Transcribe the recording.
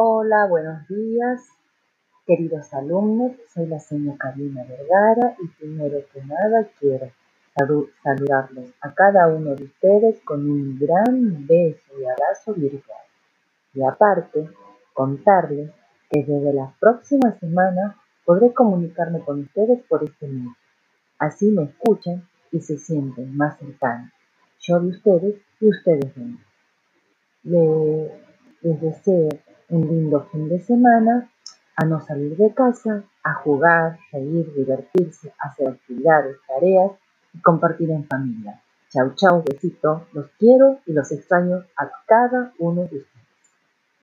Hola, buenos días, queridos alumnos. Soy la señora Karina Vergara y primero que nada quiero saludarlos a cada uno de ustedes con un gran beso y abrazo virtual. Y aparte, contarles que desde la próxima semana podré comunicarme con ustedes por este medio. Así me escuchan y se sienten más cercanos. Yo de ustedes y ustedes de mí. les deseo un lindo fin de semana, a no salir de casa, a jugar, reír, divertirse, hacer actividades, tareas y compartir en familia. Chau, chau, besito, los quiero y los extraño a cada uno de ustedes.